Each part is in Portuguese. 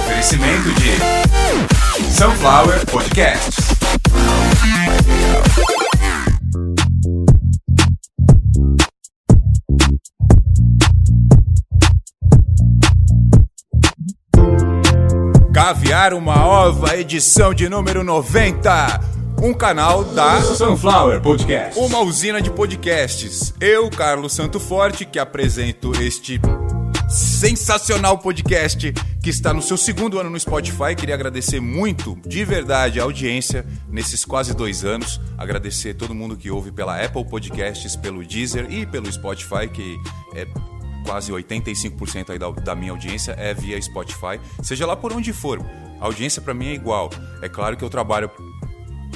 oferecimento de Sunflower Podcasts. Caviar uma ova, edição de número 90. Um canal da Sunflower Podcast. uma usina de podcasts. Eu, Carlos Santo Forte, que apresento este sensacional podcast que está no seu segundo ano no Spotify. Queria agradecer muito, de verdade, a audiência nesses quase dois anos. Agradecer todo mundo que ouve pela Apple Podcasts, pelo Deezer e pelo Spotify, que é quase 85% aí da, da minha audiência é via Spotify. Seja lá por onde for, a audiência para mim é igual. É claro que eu trabalho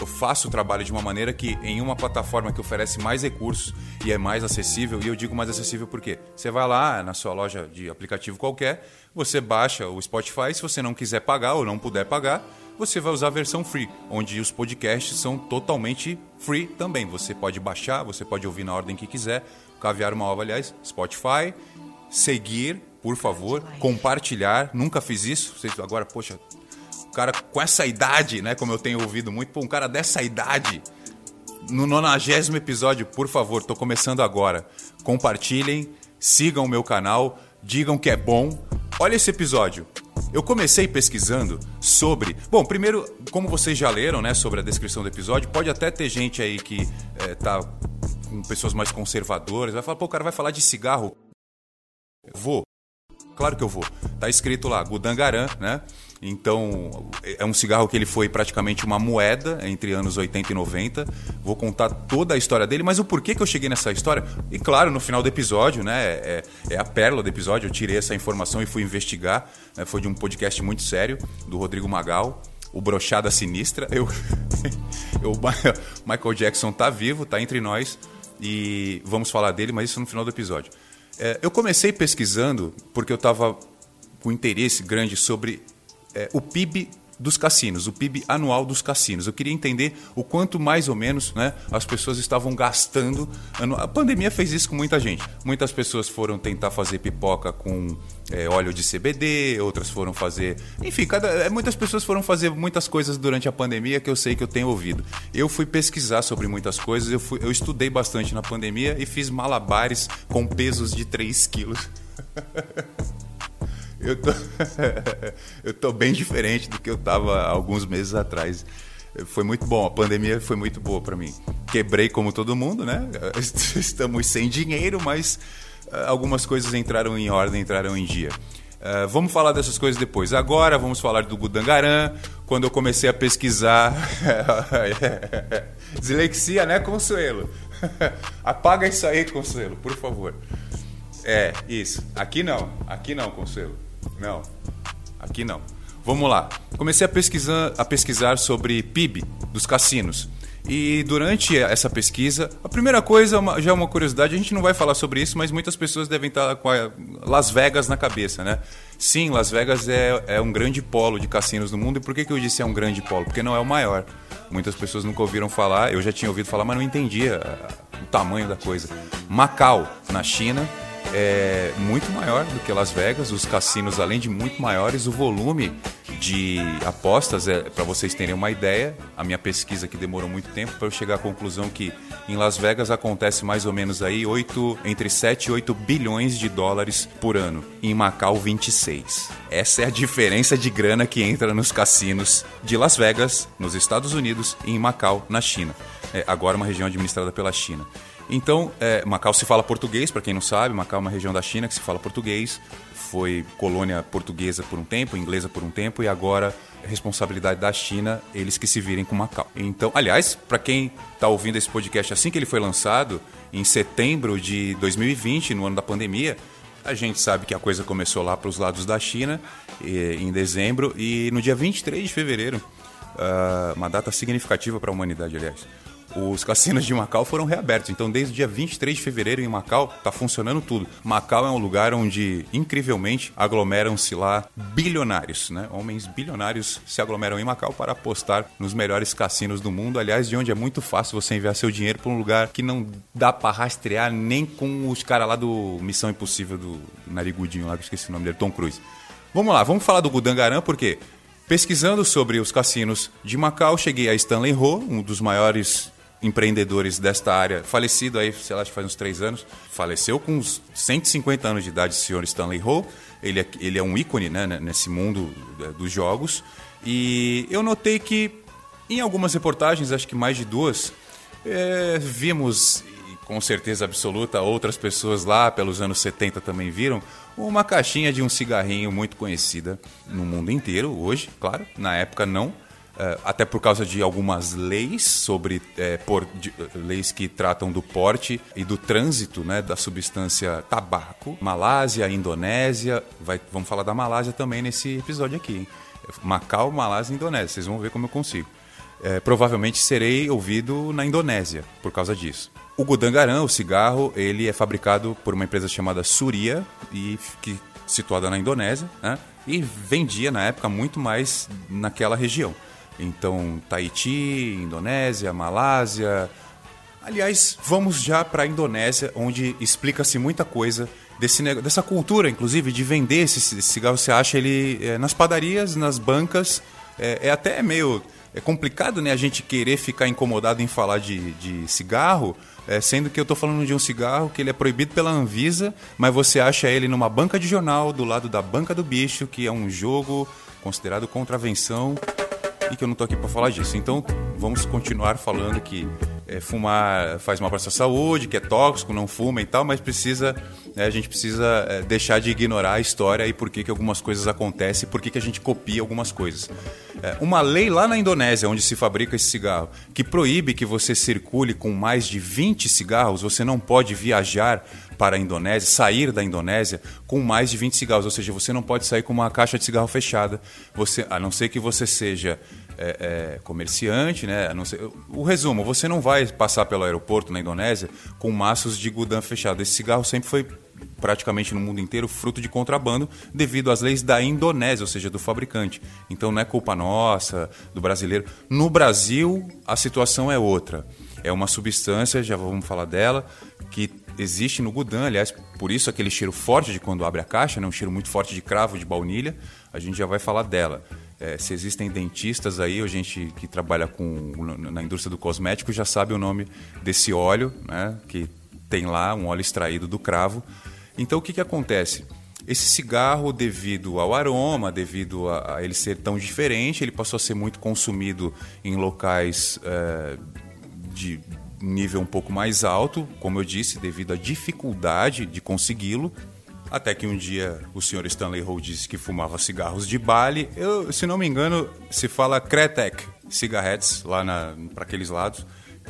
eu faço o trabalho de uma maneira que em uma plataforma que oferece mais recursos e é mais acessível, e eu digo mais acessível porque você vai lá na sua loja de aplicativo qualquer, você baixa o Spotify, se você não quiser pagar ou não puder pagar, você vai usar a versão free, onde os podcasts são totalmente free também. Você pode baixar, você pode ouvir na ordem que quiser. Caviar uma ova, aliás, Spotify, seguir, por favor, compartilhar. Nunca fiz isso. Vocês agora, poxa, cara com essa idade, né? Como eu tenho ouvido muito, pô, um cara dessa idade, no nonagésimo episódio, por favor, tô começando agora. Compartilhem, sigam o meu canal, digam que é bom. Olha esse episódio. Eu comecei pesquisando sobre. Bom, primeiro, como vocês já leram, né, sobre a descrição do episódio, pode até ter gente aí que é, tá com pessoas mais conservadoras, vai falar, pô, o cara vai falar de cigarro. Vou. Claro que eu vou. Tá escrito lá, Gudangaran, né? Então, é um cigarro que ele foi praticamente uma moeda entre anos 80 e 90. Vou contar toda a história dele, mas o porquê que eu cheguei nessa história? E claro, no final do episódio, né? É, é a pérola do episódio. Eu tirei essa informação e fui investigar. Né, foi de um podcast muito sério, do Rodrigo Magal o Brochada Sinistra. Eu, eu, Michael Jackson tá vivo, tá entre nós e vamos falar dele, mas isso no final do episódio. É, eu comecei pesquisando porque eu estava com interesse grande sobre é, o PIB dos cassinos, o PIB anual dos cassinos. Eu queria entender o quanto mais ou menos né, as pessoas estavam gastando. A pandemia fez isso com muita gente. Muitas pessoas foram tentar fazer pipoca com é, óleo de CBD, outras foram fazer. Enfim, cada, é, muitas pessoas foram fazer muitas coisas durante a pandemia que eu sei que eu tenho ouvido. Eu fui pesquisar sobre muitas coisas, eu, fui, eu estudei bastante na pandemia e fiz malabares com pesos de 3 quilos. eu tô, eu tô bem diferente do que eu tava alguns meses atrás. Foi muito bom, a pandemia foi muito boa para mim. Quebrei como todo mundo, né? Estamos sem dinheiro, mas ah, algumas coisas entraram em ordem, entraram em dia. Uh, vamos falar dessas coisas depois. Agora vamos falar do Gudangaran. Quando eu comecei a pesquisar. Dislexia, né, Consuelo? Apaga isso aí, Consuelo, por favor. É, isso. Aqui não. Aqui não, Consuelo. Não, aqui não. Vamos lá. Comecei a pesquisar, a pesquisar sobre PIB dos cassinos. E durante essa pesquisa, a primeira coisa, já é uma curiosidade, a gente não vai falar sobre isso, mas muitas pessoas devem estar com Las Vegas na cabeça, né? Sim, Las Vegas é, é um grande polo de cassinos no mundo. E por que, que eu disse é um grande polo? Porque não é o maior. Muitas pessoas nunca ouviram falar, eu já tinha ouvido falar, mas não entendia o tamanho da coisa. Macau, na China, é muito maior do que Las Vegas. Os cassinos, além de muito maiores, o volume de apostas, é, para vocês terem uma ideia, a minha pesquisa que demorou muito tempo para eu chegar à conclusão que em Las Vegas acontece mais ou menos aí 8, entre 7 e 8 bilhões de dólares por ano. Em Macau, 26. Essa é a diferença de grana que entra nos cassinos de Las Vegas, nos Estados Unidos, e em Macau, na China. É, agora uma região administrada pela China. Então, é, Macau se fala português, para quem não sabe, Macau é uma região da China que se fala português, foi colônia portuguesa por um tempo, inglesa por um tempo, e agora é responsabilidade da China, eles que se virem com Macau. Então, aliás, para quem está ouvindo esse podcast assim que ele foi lançado, em setembro de 2020, no ano da pandemia, a gente sabe que a coisa começou lá para os lados da China, em dezembro, e no dia 23 de fevereiro, ah, uma data significativa para a humanidade, aliás os cassinos de Macau foram reabertos. Então, desde o dia 23 de fevereiro em Macau, está funcionando tudo. Macau é um lugar onde, incrivelmente, aglomeram-se lá bilionários, né? Homens bilionários se aglomeram em Macau para apostar nos melhores cassinos do mundo. Aliás, de onde é muito fácil você enviar seu dinheiro para um lugar que não dá para rastrear nem com os caras lá do Missão Impossível do Narigudinho lá, que eu esqueci o nome dele, Tom Cruise. Vamos lá, vamos falar do Gudangaran, porque pesquisando sobre os cassinos de Macau, cheguei a Stanley Ho, um dos maiores empreendedores desta área, falecido aí, sei lá, faz uns três anos, faleceu com uns 150 anos de idade, o senhor Stanley Ho. Ele é, ele é um ícone né, nesse mundo é, dos jogos. E eu notei que em algumas reportagens, acho que mais de duas, é, vimos, com certeza absoluta, outras pessoas lá pelos anos 70 também viram, uma caixinha de um cigarrinho muito conhecida no mundo inteiro, hoje, claro, na época não. Uh, até por causa de algumas leis sobre é, por, de, leis que tratam do porte e do trânsito né, da substância tabaco. Malásia, Indonésia, vai, vamos falar da Malásia também nesse episódio aqui. Hein? Macau, Malásia e Indonésia. Vocês vão ver como eu consigo. É, provavelmente serei ouvido na Indonésia por causa disso. O Gudangaran, o cigarro, ele é fabricado por uma empresa chamada Surya e que situada na Indonésia, né? E vendia na época muito mais naquela região. Então, Tahiti, Indonésia, Malásia. Aliás, vamos já para a Indonésia, onde explica-se muita coisa desse, dessa cultura, inclusive, de vender esse, cigarro. Você acha ele é, nas padarias, nas bancas. É, é, até meio é complicado né, a gente querer ficar incomodado em falar de, de cigarro, é, sendo que eu estou falando de um cigarro que ele é proibido pela Anvisa, mas você acha ele numa banca de jornal, do lado da banca do bicho, que é um jogo considerado contravenção e que eu não estou aqui para falar disso. Então vamos continuar falando que é, fumar faz mal para sua saúde, que é tóxico, não fuma e tal, mas precisa né, a gente precisa é, deixar de ignorar a história e por que, que algumas coisas acontecem, por que, que a gente copia algumas coisas. É, uma lei lá na Indonésia, onde se fabrica esse cigarro, que proíbe que você circule com mais de 20 cigarros, você não pode viajar para a Indonésia, sair da Indonésia com mais de 20 cigarros, ou seja, você não pode sair com uma caixa de cigarro fechada, você, a não ser que você seja é, é, comerciante, né? O resumo, você não vai passar pelo aeroporto na Indonésia com maços de gudan fechado. Esse cigarro sempre foi praticamente no mundo inteiro fruto de contrabando devido às leis da Indonésia, ou seja, do fabricante. Então não é culpa nossa, do brasileiro. No Brasil, a situação é outra. É uma substância, já vamos falar dela, que existe no Gudan, aliás, por isso aquele cheiro forte de quando abre a caixa, né? um cheiro muito forte de cravo, de baunilha, a gente já vai falar dela. É, se existem dentistas aí, a gente que trabalha com, na indústria do cosmético já sabe o nome desse óleo, né? que tem lá um óleo extraído do cravo. Então o que, que acontece? Esse cigarro, devido ao aroma, devido a, a, ele ser tão diferente, ele passou a ser muito consumido em locais é, de nível um pouco mais alto, como eu disse, devido à dificuldade de consegui-lo. Até que um dia o senhor Stanley Ho disse que fumava cigarros de Bali. Eu, se não me engano, se fala Kretek cigarettes lá para aqueles lados.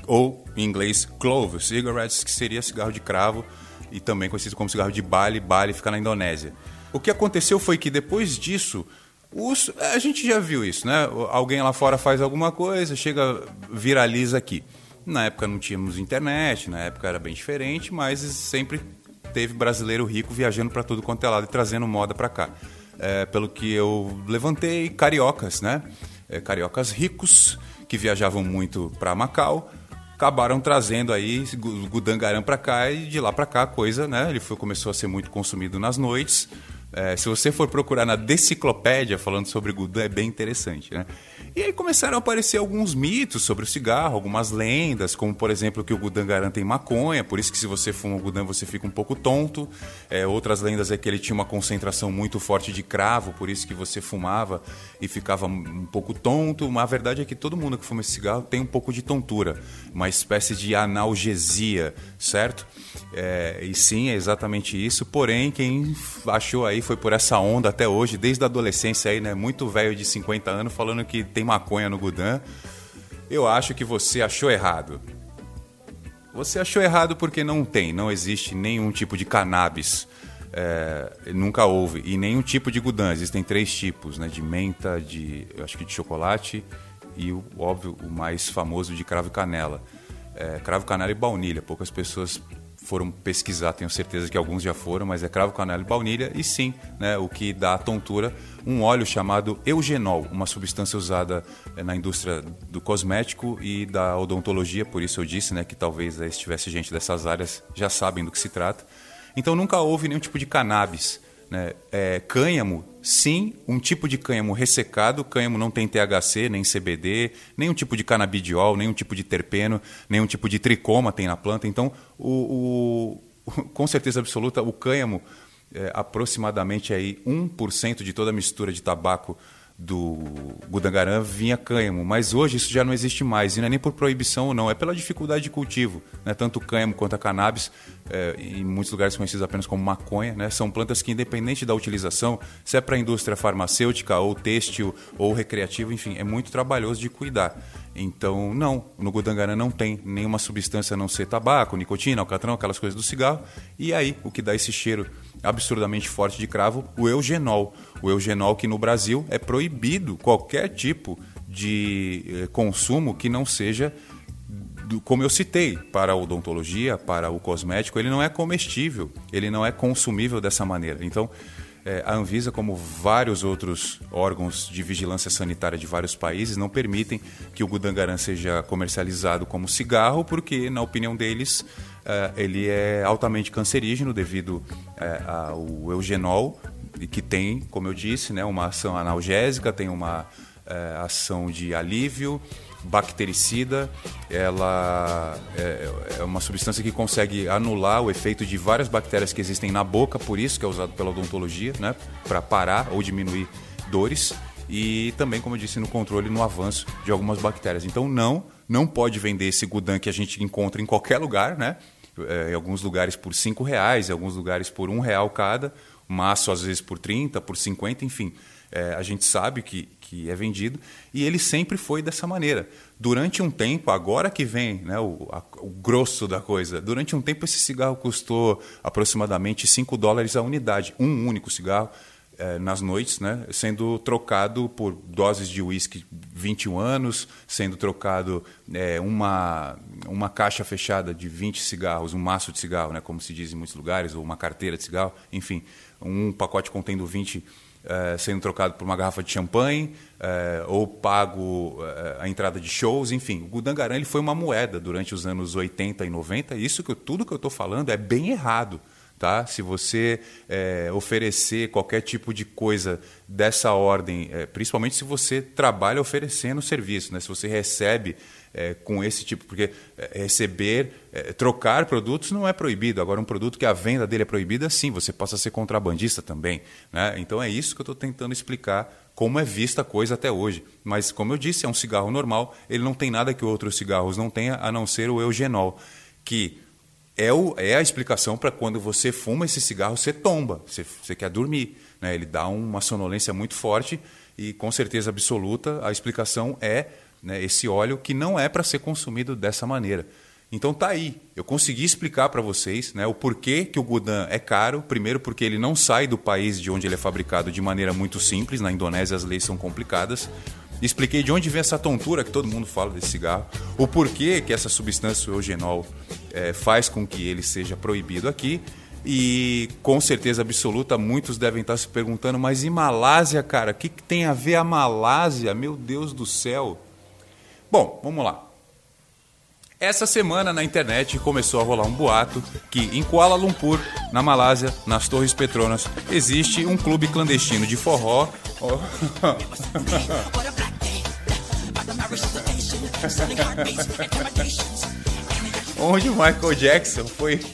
Ou em inglês Clove cigarettes, que seria cigarro de cravo e também conhecido como cigarro de Bali. Bali fica na Indonésia. O que aconteceu foi que depois disso, os, a gente já viu isso, né? Alguém lá fora faz alguma coisa, chega, viraliza aqui. Na época não tínhamos internet, na época era bem diferente, mas sempre teve brasileiro rico viajando para tudo quanto é lado e trazendo moda para cá. É, pelo que eu levantei, cariocas, né? É, cariocas ricos que viajavam muito para Macau, acabaram trazendo aí o Gudangaram para cá e de lá para cá a coisa, né? Ele foi, começou a ser muito consumido nas noites. É, se você for procurar na Deciclopédia falando sobre Gudan, é bem interessante, né? E aí começaram a aparecer alguns mitos sobre o cigarro, algumas lendas, como por exemplo que o Gudangaran tem maconha, por isso que se você fuma o Gudan você fica um pouco tonto. É, outras lendas é que ele tinha uma concentração muito forte de cravo, por isso que você fumava e ficava um pouco tonto. Mas a verdade é que todo mundo que fuma esse cigarro tem um pouco de tontura, uma espécie de analgesia, certo? É, e sim, é exatamente isso. Porém, quem achou aí foi por essa onda até hoje, desde a adolescência aí, né? Muito velho de 50 anos falando que tem maconha no Gudan. Eu acho que você achou errado. Você achou errado porque não tem, não existe nenhum tipo de cannabis. É, nunca houve. E nenhum tipo de Gudan. Existem três tipos, né? De menta, de. Eu acho que de chocolate e o óbvio, o mais famoso de cravo e canela. É, cravo, canela e baunilha. Poucas pessoas foram pesquisar, tenho certeza que alguns já foram, mas é cravo, canela e baunilha. E sim, né, o que dá a tontura, um óleo chamado eugenol, uma substância usada eh, na indústria do cosmético e da odontologia, por isso eu disse né, que talvez se tivesse gente dessas áreas já sabem do que se trata. Então nunca houve nenhum tipo de cannabis Né? É, cânhamo, sim, um tipo de cânhamo ressecado. Cânhamo não tem THC, nem CBD, nenhum tipo de canabidiol, nenhum tipo de terpeno, nenhum tipo de tricoma tem na planta. Então, o, o com certeza absoluta, o cânhamo, é, aproximadamente aí 1% de toda a mistura de tabaco do Gudangarã vinha cânhamo, mas hoje isso já não existe mais, e não é nem por proibição ou não, é pela dificuldade de cultivo. Né? Tanto cânhamo quanto a cannabis, é, em muitos lugares conhecidos apenas como maconha, né? são plantas que, independente da utilização, se é para a indústria farmacêutica, ou têxtil, ou recreativo, enfim, é muito trabalhoso de cuidar. Então, não, no Gudangarã não tem nenhuma substância a não ser tabaco, nicotina, alcatrão, aquelas coisas do cigarro, e aí o que dá esse cheiro absurdamente forte de cravo, o eugenol. O eugenol que no Brasil é proibido qualquer tipo de eh, consumo que não seja como eu citei, para a odontologia, para o cosmético, ele não é comestível, ele não é consumível dessa maneira. Então, é, a Anvisa, como vários outros órgãos de vigilância sanitária de vários países, não permitem que o Gudangaran seja comercializado como cigarro, porque, na opinião deles, é, ele é altamente cancerígeno devido é, ao eugenol, que tem, como eu disse, né, uma ação analgésica, tem uma é, ação de alívio, bactericida, ela é, é, uma substância que consegue anular o efeito de várias bactérias que existem na boca, por isso que é usado pela odontologia, né, para parar ou diminuir dores e também, como eu disse, no controle, no avanço de algumas bactérias. Então, não, não pode vender esse Gudan que a gente encontra em qualquer lugar, né? É, em alguns lugares por cinco reais, em alguns lugares por um real cada, maço às vezes por 30, por 50, enfim. É, a gente sabe que, que é vendido, e ele sempre foi dessa maneira. Durante um tempo, agora que vem né, o, a, o grosso da coisa, durante um tempo esse cigarro custou aproximadamente 5 dólares a unidade, um único cigarro, é, nas noites, né, sendo trocado por doses de uísque 21 anos, sendo trocado é, uma, uma caixa fechada de 20 cigarros, um maço de cigarro, né, como se diz em muitos lugares, ou uma carteira de cigarro, enfim, um pacote contendo 20 é, sendo trocado por uma garrafa de champanhe é, ou pago é, a entrada de shows, enfim. O Gudangaran ele foi uma moeda durante os anos 80 e 90. Isso que eu, tudo que eu estou falando é bem errado. Tá? Se você é, oferecer qualquer tipo de coisa dessa ordem, é, principalmente se você trabalha oferecendo serviço, né? se você recebe é, com esse tipo, porque é, receber, é, trocar produtos não é proibido. Agora, um produto que a venda dele é proibida, sim, você possa ser contrabandista também. Né? Então, é isso que eu estou tentando explicar como é vista a coisa até hoje. Mas, como eu disse, é um cigarro normal, ele não tem nada que outros cigarros não tenham, a não ser o eugenol, que é, o, é a explicação para quando você fuma esse cigarro, você tomba, você, você quer dormir. Né? Ele dá uma sonolência muito forte e, com certeza absoluta, a explicação é né, esse óleo que não é para ser consumido dessa maneira. Então tá aí, eu consegui explicar para vocês né, o porquê que o Gudan é caro. Primeiro porque ele não sai do país de onde ele é fabricado de maneira muito simples. Na Indonésia as leis são complicadas. Expliquei de onde vem essa tontura que todo mundo fala desse cigarro, o porquê que essa substância o eugenol é, faz com que ele seja proibido aqui. E com certeza absoluta, muitos devem estar se perguntando: mas e Malásia, cara? O que, que tem a ver a Malásia? Meu Deus do céu! Bom, vamos lá. Essa semana na internet começou a rolar um boato que em Kuala Lumpur, na Malásia, nas Torres Petronas, existe um clube clandestino de forró. Onde Michael Jackson foi,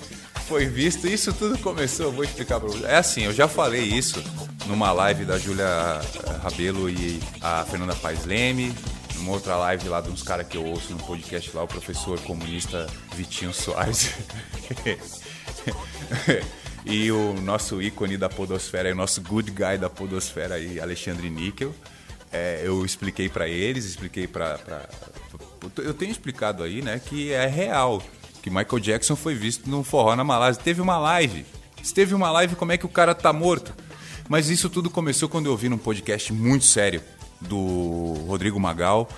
foi visto. Isso tudo começou, vou explicar para vocês. É assim, eu já falei isso numa live da Júlia Rabelo e a Fernanda Paes Leme, numa outra live lá de uns caras que eu ouço no podcast lá, o professor comunista Vitinho Soares. e o nosso ícone da podosfera, o nosso good guy da podosfera aí, Alexandre Níquel. É, eu expliquei para eles, expliquei para... Eu tenho explicado aí, né, que é real, que Michael Jackson foi visto num forró na Malásia. Teve uma live. Se teve uma live, como é que o cara tá morto? Mas isso tudo começou quando eu ouvi num podcast muito sério do Rodrigo Magal,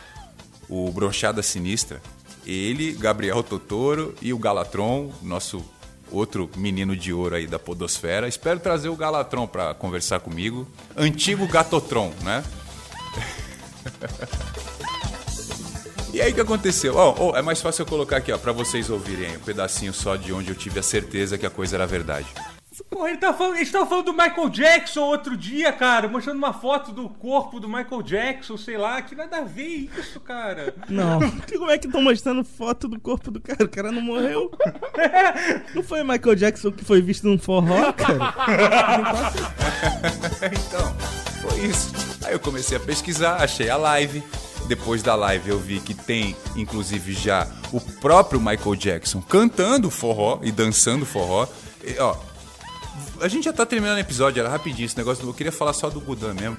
o Brochada Sinistra. Ele, Gabriel Totoro e o Galatron, nosso outro menino de ouro aí da podosfera. Espero trazer o Galatron para conversar comigo. Antigo Gatotron, né? e aí o que aconteceu? Oh, oh, é mais fácil eu colocar aqui, ó, para vocês ouvirem um pedacinho só de onde eu tive a certeza que a coisa era verdade. Porra, ele tá falando, eles estavam falando do Michael Jackson outro dia, cara, mostrando uma foto do corpo do Michael Jackson, sei lá, que nada a ver isso, cara. Não. Como é que estão mostrando foto do corpo do cara? O cara não morreu. Não foi o Michael Jackson que foi visto num forró, cara? então, foi isso. Aí eu comecei a pesquisar, achei a live. Depois da live eu vi que tem, inclusive, já o próprio Michael Jackson cantando forró e dançando forró. E, ó, a gente já tá terminando o episódio, era rapidinho esse negócio. Eu queria falar só do Gudan mesmo.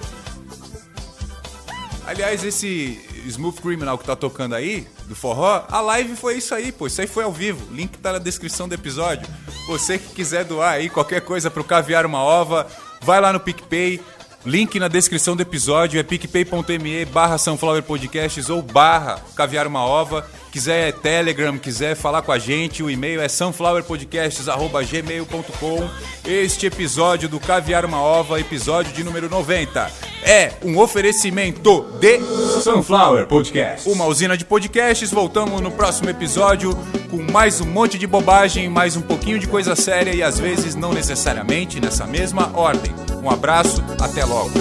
Aliás, esse Smooth Criminal que tá tocando aí, do forró, a live foi isso aí, pô. Isso aí foi ao vivo. Link tá na descrição do episódio. Você que quiser doar aí qualquer coisa pro Caviar Uma Ova, vai lá no PicPay. Link na descrição do episódio é picpay.me barra Sunflower Podcasts ou barra Caviar Uma Ova. Quiser Telegram, quiser falar com a gente, o e-mail é sunflowerpodcasts.gmail.com. Este episódio do Caviar Uma Ova, episódio de número 90, é um oferecimento de Sunflower Podcast. Uma usina de podcasts. Voltamos no próximo episódio com mais um monte de bobagem, mais um pouquinho de coisa séria e às vezes não necessariamente nessa mesma ordem. Um abraço, até logo.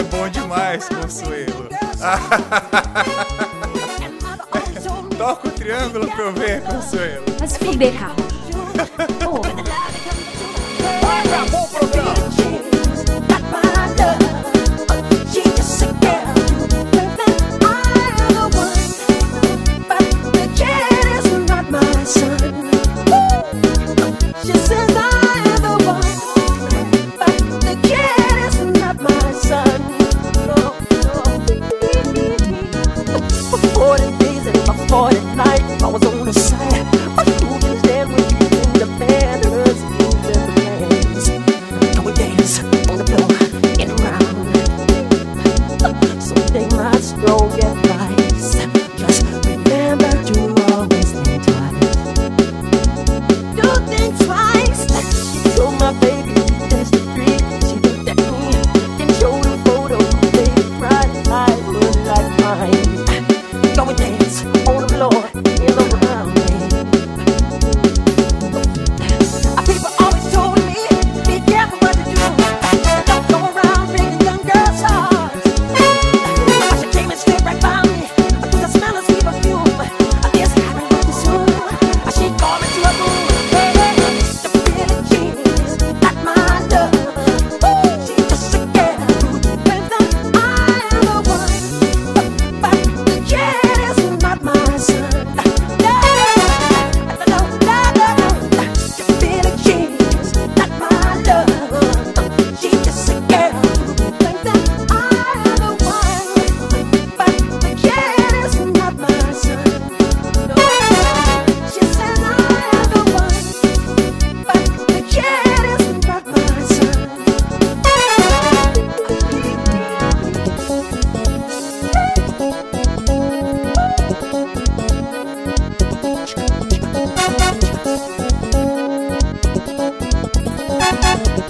É bom demais, Consuelo. Toca o triângulo pra eu ver, Consuelo. Se fuder, Carlos. the